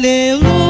Aleluia.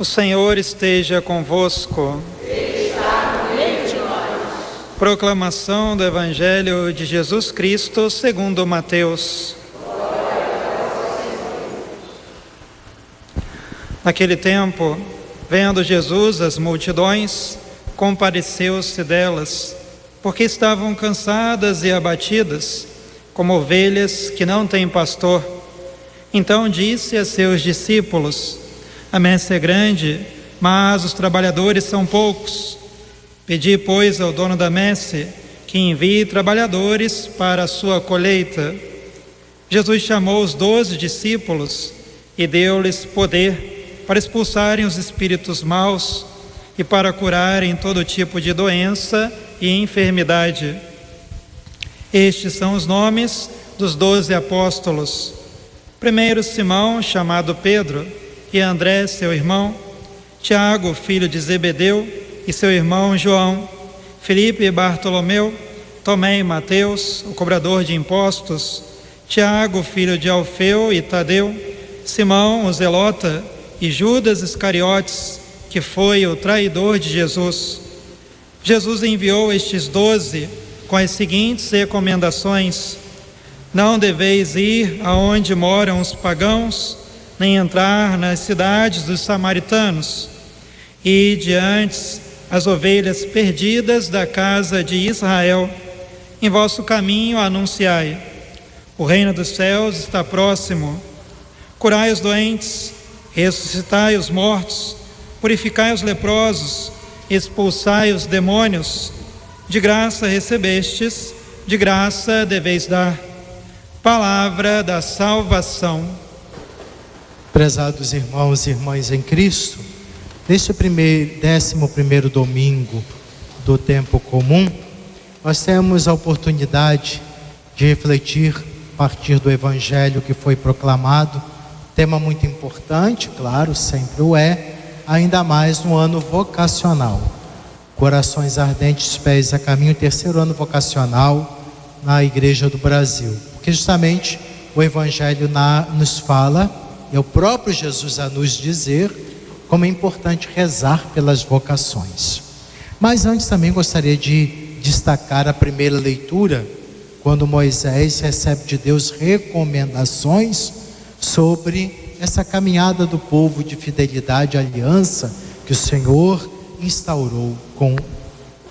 O Senhor esteja convosco. Proclamação do Evangelho de Jesus Cristo segundo Mateus. Naquele tempo, vendo Jesus as multidões, compadeceu-se delas, porque estavam cansadas e abatidas, como ovelhas que não têm pastor. Então disse a seus discípulos: a messe é grande, mas os trabalhadores são poucos. Pedi, pois, ao dono da messe que envie trabalhadores para a sua colheita. Jesus chamou os doze discípulos e deu-lhes poder para expulsarem os espíritos maus e para curarem todo tipo de doença e enfermidade. Estes são os nomes dos doze apóstolos. Primeiro, Simão, chamado Pedro e André, seu irmão, Tiago, filho de Zebedeu, e seu irmão João, Felipe e Bartolomeu, Tomé e Mateus, o cobrador de impostos, Tiago, filho de Alfeu e Tadeu, Simão, o zelota, e Judas Iscariotes, que foi o traidor de Jesus. Jesus enviou estes doze com as seguintes recomendações: Não deveis ir aonde moram os pagãos, nem entrar nas cidades dos samaritanos, e diante as ovelhas perdidas da casa de Israel, em vosso caminho anunciai: o reino dos céus está próximo. Curai os doentes, ressuscitai os mortos, purificai os leprosos, expulsai os demônios. De graça recebestes, de graça deveis dar. Palavra da salvação. Prezados irmãos e irmãs em Cristo, neste primeiro, décimo primeiro domingo do tempo comum, nós temos a oportunidade de refletir a partir do Evangelho que foi proclamado, tema muito importante, claro, sempre o é, ainda mais no ano vocacional. Corações ardentes, pés a caminho, terceiro ano vocacional na Igreja do Brasil, porque justamente o Evangelho na, nos fala é o próprio Jesus a nos dizer como é importante rezar pelas vocações. Mas antes também gostaria de destacar a primeira leitura, quando Moisés recebe de Deus recomendações sobre essa caminhada do povo de fidelidade e aliança que o Senhor instaurou com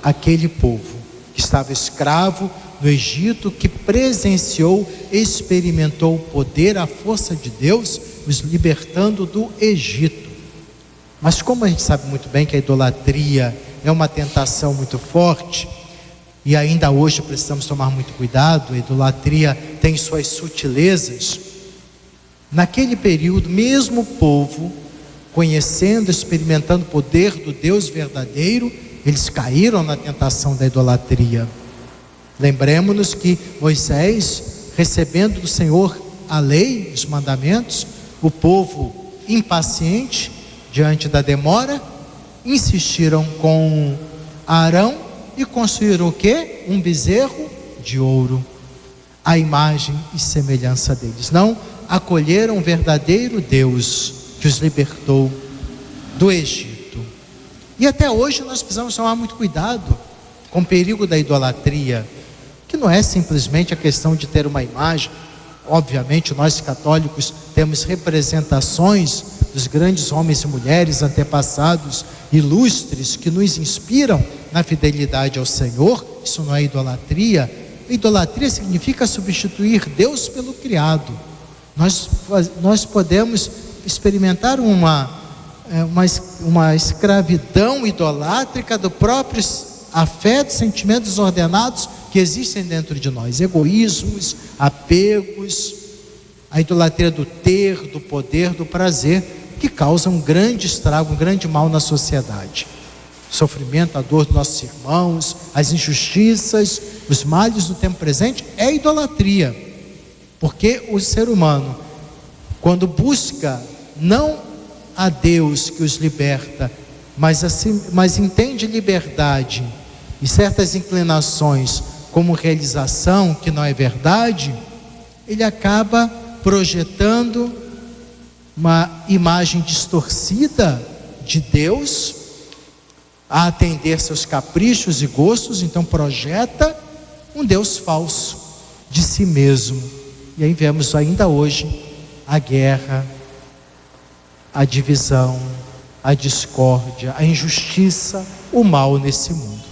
aquele povo que estava escravo no Egito, que presenciou, experimentou o poder, a força de Deus os libertando do Egito. Mas como a gente sabe muito bem que a idolatria é uma tentação muito forte, e ainda hoje precisamos tomar muito cuidado, a idolatria tem suas sutilezas. Naquele período, mesmo o povo, conhecendo, experimentando o poder do Deus verdadeiro, eles caíram na tentação da idolatria. Lembremos-nos que Moisés, recebendo do Senhor a lei, os mandamentos, o povo impaciente diante da demora, insistiram com Arão e construíram o que? Um bezerro de ouro. a imagem e semelhança deles. Não acolheram o verdadeiro Deus que os libertou do Egito. E até hoje nós precisamos tomar muito cuidado com o perigo da idolatria, que não é simplesmente a questão de ter uma imagem. Obviamente, nós católicos temos representações dos grandes homens e mulheres antepassados ilustres que nos inspiram na fidelidade ao Senhor. Isso não é idolatria. Idolatria significa substituir Deus pelo criado. Nós, nós podemos experimentar uma, é, uma, uma escravidão idolátrica do próprio afetos, sentimentos desordenados que existem dentro de nós, egoísmos, apegos, a idolatria do ter, do poder, do prazer, que causam um grande estrago, um grande mal na sociedade. O sofrimento, a dor dos nossos irmãos, as injustiças, os males do tempo presente é idolatria. Porque o ser humano, quando busca não a Deus que os liberta, mas, assim, mas entende liberdade e certas inclinações como realização que não é verdade, ele acaba projetando uma imagem distorcida de Deus a atender seus caprichos e gostos, então projeta um Deus falso de si mesmo. E aí vemos ainda hoje a guerra, a divisão, a discórdia, a injustiça, o mal nesse mundo.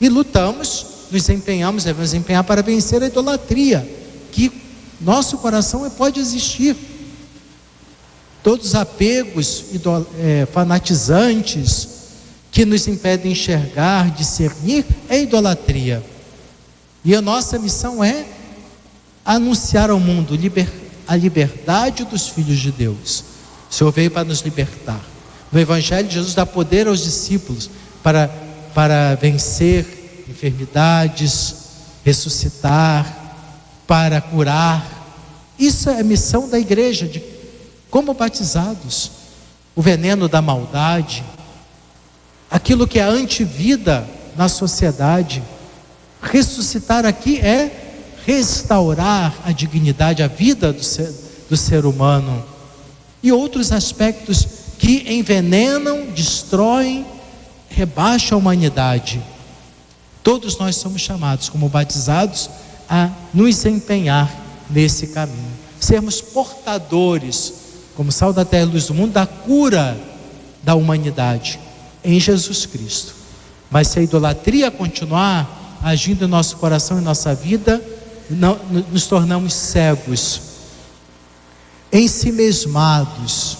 E lutamos, nos empenhamos, devemos empenhar para vencer a idolatria, que nosso coração pode existir. Todos os apegos é, fanatizantes que nos impedem enxergar, discernir, é idolatria. E a nossa missão é anunciar ao mundo a liberdade dos filhos de Deus. O Senhor veio para nos libertar. No Evangelho, Jesus dá poder aos discípulos para para vencer enfermidades, ressuscitar, para curar. Isso é a missão da igreja, de como batizados. O veneno da maldade, aquilo que é antivida na sociedade. Ressuscitar aqui é restaurar a dignidade, a vida do ser, do ser humano. E outros aspectos que envenenam, destroem rebaixa a humanidade. Todos nós somos chamados, como batizados, a nos empenhar nesse caminho, sermos portadores, como sal da terra e luz do mundo, da cura da humanidade em Jesus Cristo. Mas se a idolatria continuar agindo em nosso coração e nossa vida, não, nos tornamos cegos, ensimesmados,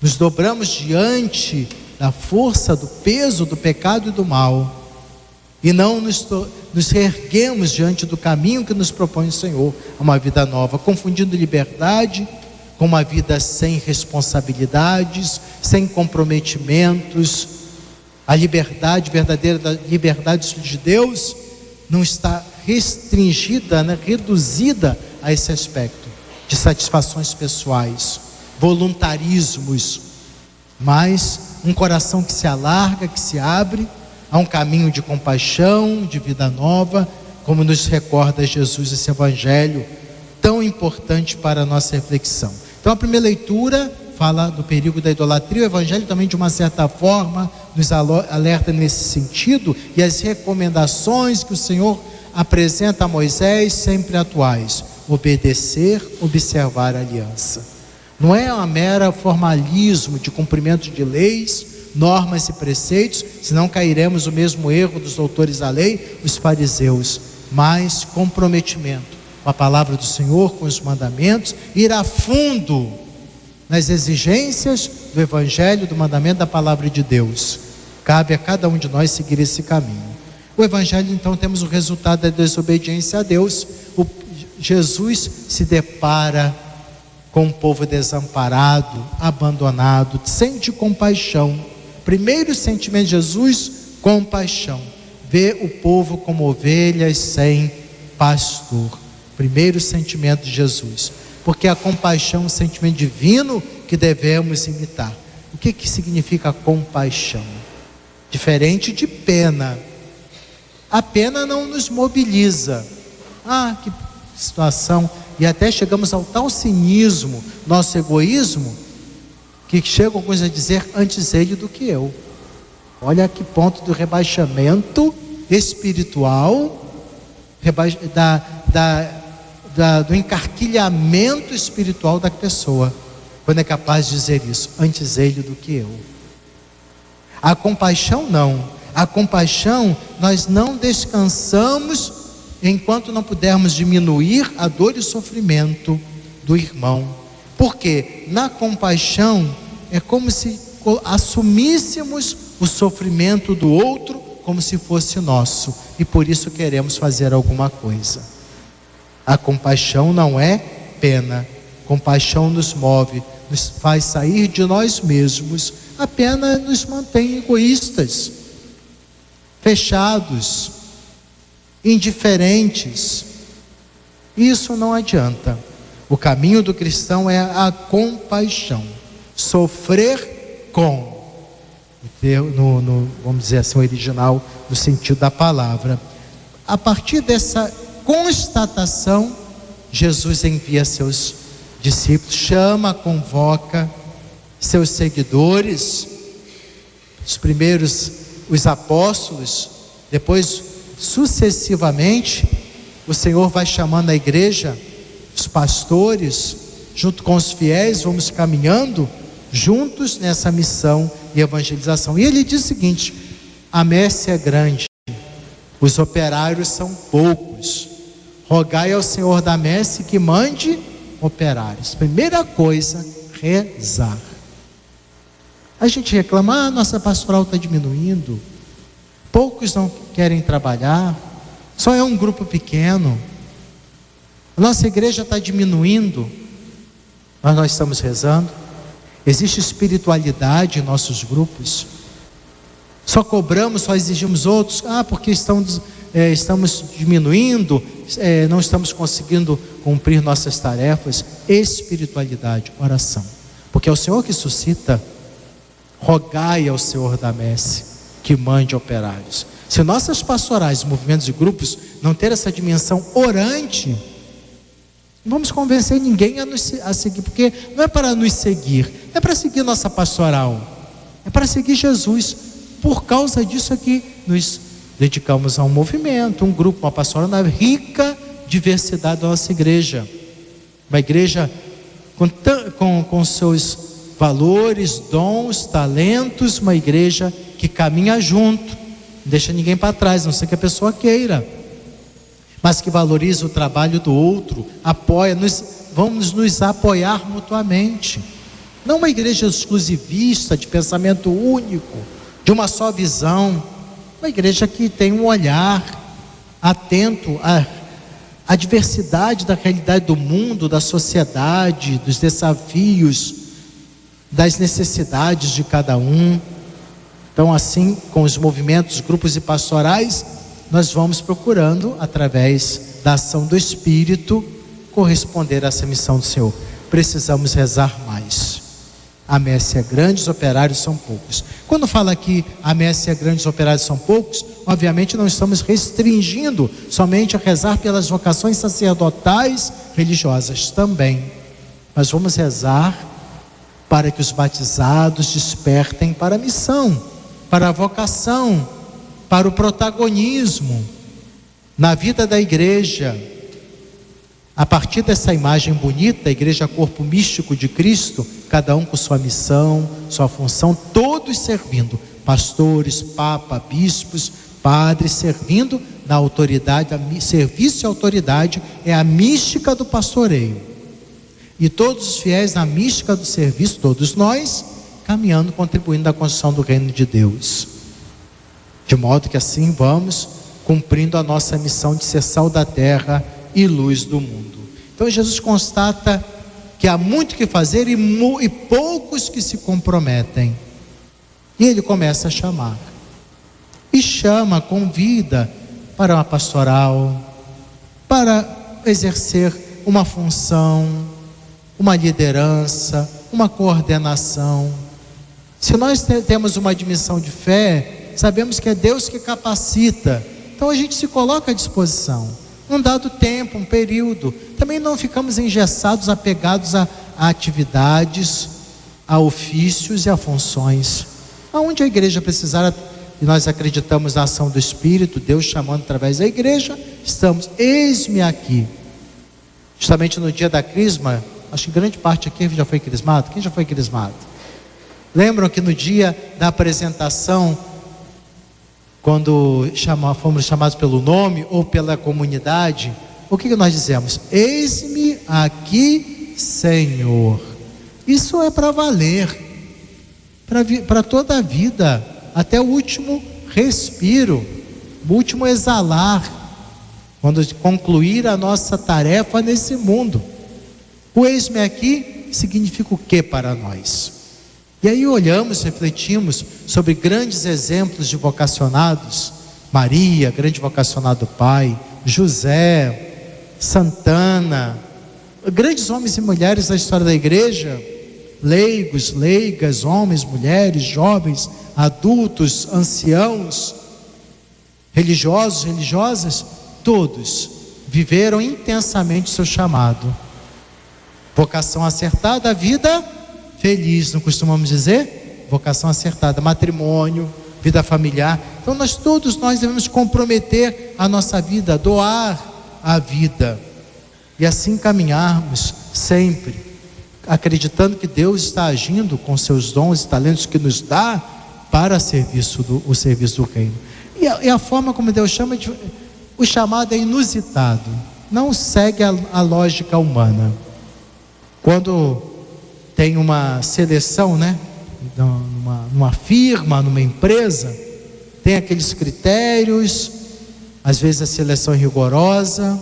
nos dobramos diante da força, do peso do pecado e do mal, e não nos, nos reerguemos diante do caminho que nos propõe o Senhor, uma vida nova, confundindo liberdade com uma vida sem responsabilidades, sem comprometimentos. A liberdade verdadeira da liberdade de Deus não está restringida, né, reduzida a esse aspecto de satisfações pessoais, voluntarismos, mas um coração que se alarga, que se abre a um caminho de compaixão, de vida nova, como nos recorda Jesus esse evangelho tão importante para a nossa reflexão. Então a primeira leitura fala do perigo da idolatria, o evangelho também de uma certa forma nos alerta nesse sentido e as recomendações que o Senhor apresenta a Moisés sempre atuais: obedecer, observar a aliança. Não é uma mera formalismo de cumprimento de leis, normas e preceitos, senão cairemos no mesmo erro dos doutores da lei, os fariseus, mas comprometimento com a palavra do Senhor, com os mandamentos, ir a fundo nas exigências do evangelho, do mandamento da palavra de Deus. Cabe a cada um de nós seguir esse caminho. O evangelho então temos o resultado da desobediência a Deus. O Jesus se depara com um povo desamparado, abandonado, sente compaixão. Primeiro sentimento de Jesus, compaixão. Vê o povo como ovelhas sem pastor. Primeiro sentimento de Jesus. Porque a compaixão é um sentimento divino que devemos imitar. O que, que significa compaixão? Diferente de pena. A pena não nos mobiliza. Ah, que situação e até chegamos ao tal cinismo, nosso egoísmo, que chegam alguns a dizer antes ele do que eu. Olha que ponto do rebaixamento espiritual, da, da, da, do encarquilhamento espiritual da pessoa, quando é capaz de dizer isso, antes ele do que eu. A compaixão não. A compaixão, nós não descansamos enquanto não pudermos diminuir a dor e o sofrimento do irmão. Porque na compaixão é como se assumíssemos o sofrimento do outro como se fosse nosso e por isso queremos fazer alguma coisa. A compaixão não é pena, compaixão nos move, nos faz sair de nós mesmos, a pena nos mantém egoístas, fechados, indiferentes. Isso não adianta. O caminho do cristão é a compaixão, sofrer com, no, no, vamos dizer assim, original, no sentido da palavra. A partir dessa constatação, Jesus envia seus discípulos, chama, convoca seus seguidores, os primeiros, os apóstolos, depois, sucessivamente, o Senhor vai chamando a igreja, os pastores, junto com os fiéis, vamos caminhando juntos nessa missão e evangelização. E ele diz o seguinte: a messe é grande, os operários são poucos. Rogai ao Senhor da messe que mande operários. Primeira coisa, rezar. A gente reclama, ah, nossa pastoral está diminuindo, poucos não querem trabalhar, só é um grupo pequeno, a nossa igreja está diminuindo, mas nós estamos rezando. Existe espiritualidade em nossos grupos. Só cobramos, só exigimos outros, ah, porque estamos, é, estamos diminuindo, é, não estamos conseguindo cumprir nossas tarefas. Espiritualidade, oração. Porque é o Senhor que suscita rogai ao Senhor da messe que mande operários. Se nossas pastorais, movimentos e grupos não ter essa dimensão orante, não vamos convencer ninguém a, nos, a seguir, porque não é para nos seguir, é para seguir nossa pastoral, é para seguir Jesus. Por causa disso aqui, nos dedicamos a um movimento, um grupo, uma pastoral na rica diversidade da nossa igreja. Uma igreja com, com, com seus valores, dons, talentos, uma igreja que caminha junto, não deixa ninguém para trás, não sei que a pessoa queira, mas que valoriza o trabalho do outro, apoia, nos, vamos nos apoiar mutuamente. Não uma igreja exclusivista, de pensamento único, de uma só visão, uma igreja que tem um olhar atento à, à diversidade da realidade do mundo, da sociedade, dos desafios das necessidades de cada um. Então, assim, com os movimentos, grupos e pastorais, nós vamos procurando, através da ação do Espírito, corresponder a essa missão do Senhor. Precisamos rezar mais. A messe é grande, os operários são poucos. Quando fala aqui a messe é grande, os operários são poucos, obviamente não estamos restringindo somente a rezar pelas vocações sacerdotais religiosas também. Mas vamos rezar para que os batizados despertem para a missão, para a vocação, para o protagonismo na vida da igreja. A partir dessa imagem bonita, a igreja corpo místico de Cristo, cada um com sua missão, sua função, todos servindo, pastores, papa, bispos, padres, servindo na autoridade, serviço e autoridade é a mística do pastoreio e todos os fiéis na mística do serviço, todos nós, caminhando, contribuindo na construção do reino de Deus. De modo que assim vamos cumprindo a nossa missão de ser sal da terra e luz do mundo. Então Jesus constata que há muito que fazer e, e poucos que se comprometem. E ele começa a chamar. E chama, convida para uma pastoral, para exercer uma função, uma liderança, uma coordenação. Se nós temos uma dimensão de fé, sabemos que é Deus que capacita. Então a gente se coloca à disposição. num dado tempo, um período. Também não ficamos engessados, apegados a, a atividades, a ofícios e a funções. Aonde a igreja precisar, e nós acreditamos na ação do Espírito, Deus chamando através da igreja, estamos, eis-me aqui. Justamente no dia da crisma, acho que grande parte aqui já foi crismado. Quem já foi crismado? Lembram que no dia da apresentação, quando chama, fomos chamados pelo nome ou pela comunidade, o que, que nós dizemos? Eis-me aqui, Senhor. Isso é para valer, para toda a vida, até o último respiro, o último exalar, quando concluir a nossa tarefa nesse mundo. O eis-me aqui significa o que para nós? E aí olhamos, refletimos sobre grandes exemplos de vocacionados, Maria, grande vocacionado pai, José, Santana, grandes homens e mulheres da história da igreja, leigos, leigas, homens, mulheres, jovens, adultos, anciãos, religiosos, religiosas, todos viveram intensamente seu chamado. Vocação acertada, vida feliz, não costumamos dizer? Vocação acertada, matrimônio, vida familiar. Então nós todos nós devemos comprometer a nossa vida, doar a vida e assim caminharmos sempre, acreditando que Deus está agindo com seus dons e talentos que nos dá para serviço do, o serviço do reino. E a, e a forma como Deus chama de, o chamado é inusitado, não segue a, a lógica humana. Quando tem uma seleção, né? Numa, numa firma, numa empresa, tem aqueles critérios, às vezes a seleção é rigorosa,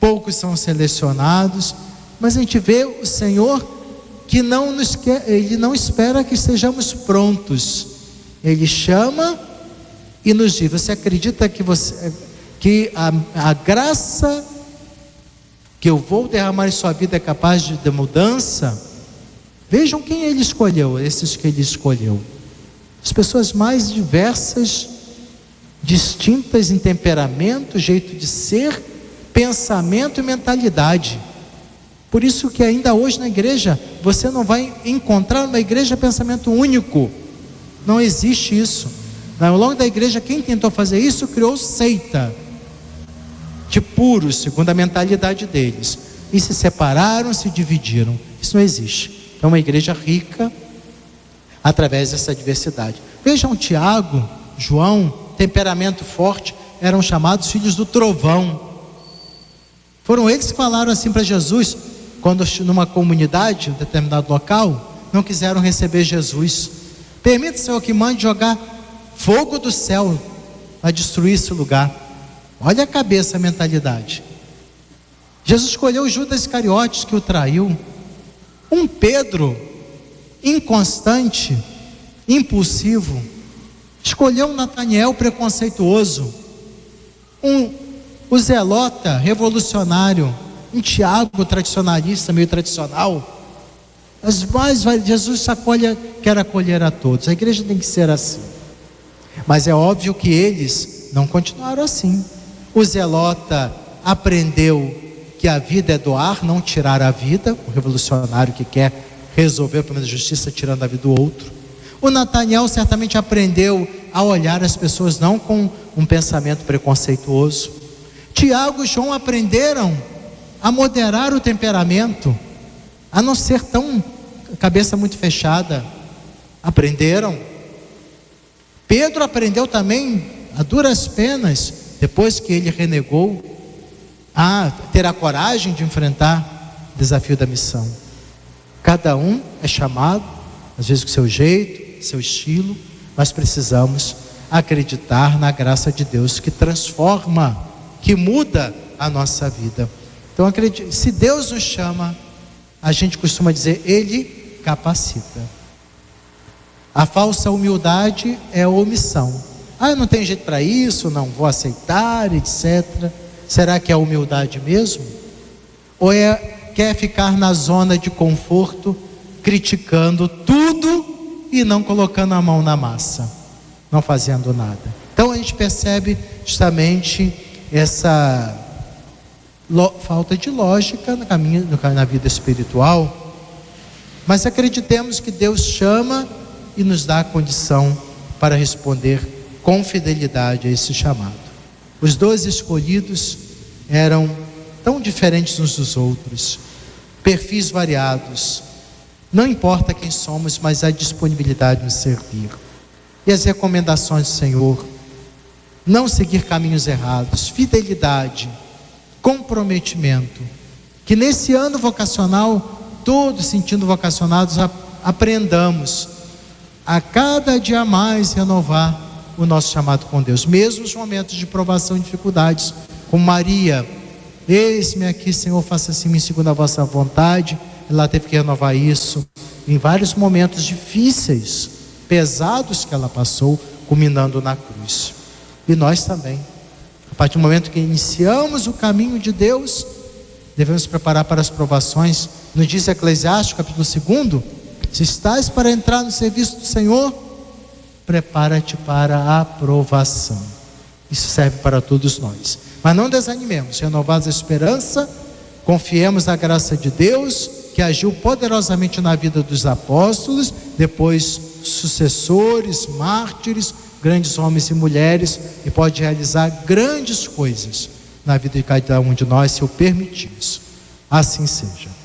poucos são selecionados, mas a gente vê o Senhor que não nos quer, ele não espera que estejamos prontos. Ele chama e nos diz: Você acredita que você que a, a graça que eu vou derramar em sua vida é capaz de, de mudança? Vejam quem ele escolheu, esses que ele escolheu. As pessoas mais diversas, distintas em temperamento, jeito de ser, pensamento e mentalidade. Por isso que ainda hoje na igreja, você não vai encontrar uma igreja pensamento único. Não existe isso. Ao longo da igreja, quem tentou fazer isso criou seita de puros, segundo a mentalidade deles. E se separaram, se dividiram. Isso não existe. É uma igreja rica através dessa diversidade. Vejam Tiago, João, temperamento forte, eram chamados filhos do trovão. Foram eles que falaram assim para Jesus, quando numa comunidade, um determinado local, não quiseram receber Jesus. Permita, Senhor, que mande jogar fogo do céu a destruir esse lugar. Olha a cabeça, a mentalidade. Jesus escolheu Judas Iscariotes que o traiu. Um Pedro inconstante, impulsivo, escolheu um Nataniel preconceituoso, um o Zelota revolucionário, um Tiago tradicionalista, meio tradicional. As mais Jesus acolhe, quer acolher a todos. A igreja tem que ser assim. Mas é óbvio que eles não continuaram assim. O Zelota aprendeu que a vida é doar, não tirar a vida, o revolucionário que quer resolver o problema da justiça tirando a vida do outro. O Nathaniel certamente aprendeu a olhar as pessoas não com um pensamento preconceituoso. Tiago e João aprenderam a moderar o temperamento, a não ser tão cabeça muito fechada. Aprenderam. Pedro aprendeu também a duras penas, depois que ele renegou a ter a coragem de enfrentar o desafio da missão. Cada um é chamado, às vezes com seu jeito, seu estilo, mas precisamos acreditar na graça de Deus que transforma, que muda a nossa vida. Então, acredite, se Deus nos chama, a gente costuma dizer, Ele capacita. A falsa humildade é omissão. Ah, eu não tenho jeito para isso, não vou aceitar, etc. Será que é humildade mesmo? Ou é quer ficar na zona de conforto, criticando tudo e não colocando a mão na massa, não fazendo nada? Então a gente percebe justamente essa falta de lógica no caminho, na vida espiritual, mas acreditemos que Deus chama e nos dá a condição para responder com fidelidade a esse chamado. Os dois escolhidos eram tão diferentes uns dos outros, perfis variados. Não importa quem somos, mas a disponibilidade de nos servir. E as recomendações do Senhor: não seguir caminhos errados, fidelidade, comprometimento. Que nesse ano vocacional, todos sentindo vocacionados, aprendamos a cada dia mais renovar o nosso chamado com Deus, mesmo nos momentos de provação e dificuldades, como Maria, eis-me aqui, Senhor, faça assim segundo a vossa vontade. Ela teve que renovar isso em vários momentos difíceis, pesados que ela passou, culminando na cruz. E nós também. A partir do momento que iniciamos o caminho de Deus, devemos preparar para as provações. Nos diz Eclesiastes, capítulo 2, se estás para entrar no serviço do Senhor, prepara-te para a aprovação. Isso serve para todos nós. Mas não desanimemos, renovados a esperança, confiemos na graça de Deus, que agiu poderosamente na vida dos apóstolos, depois sucessores, mártires, grandes homens e mulheres, e pode realizar grandes coisas na vida de cada um de nós, se o permitirmos. Assim seja.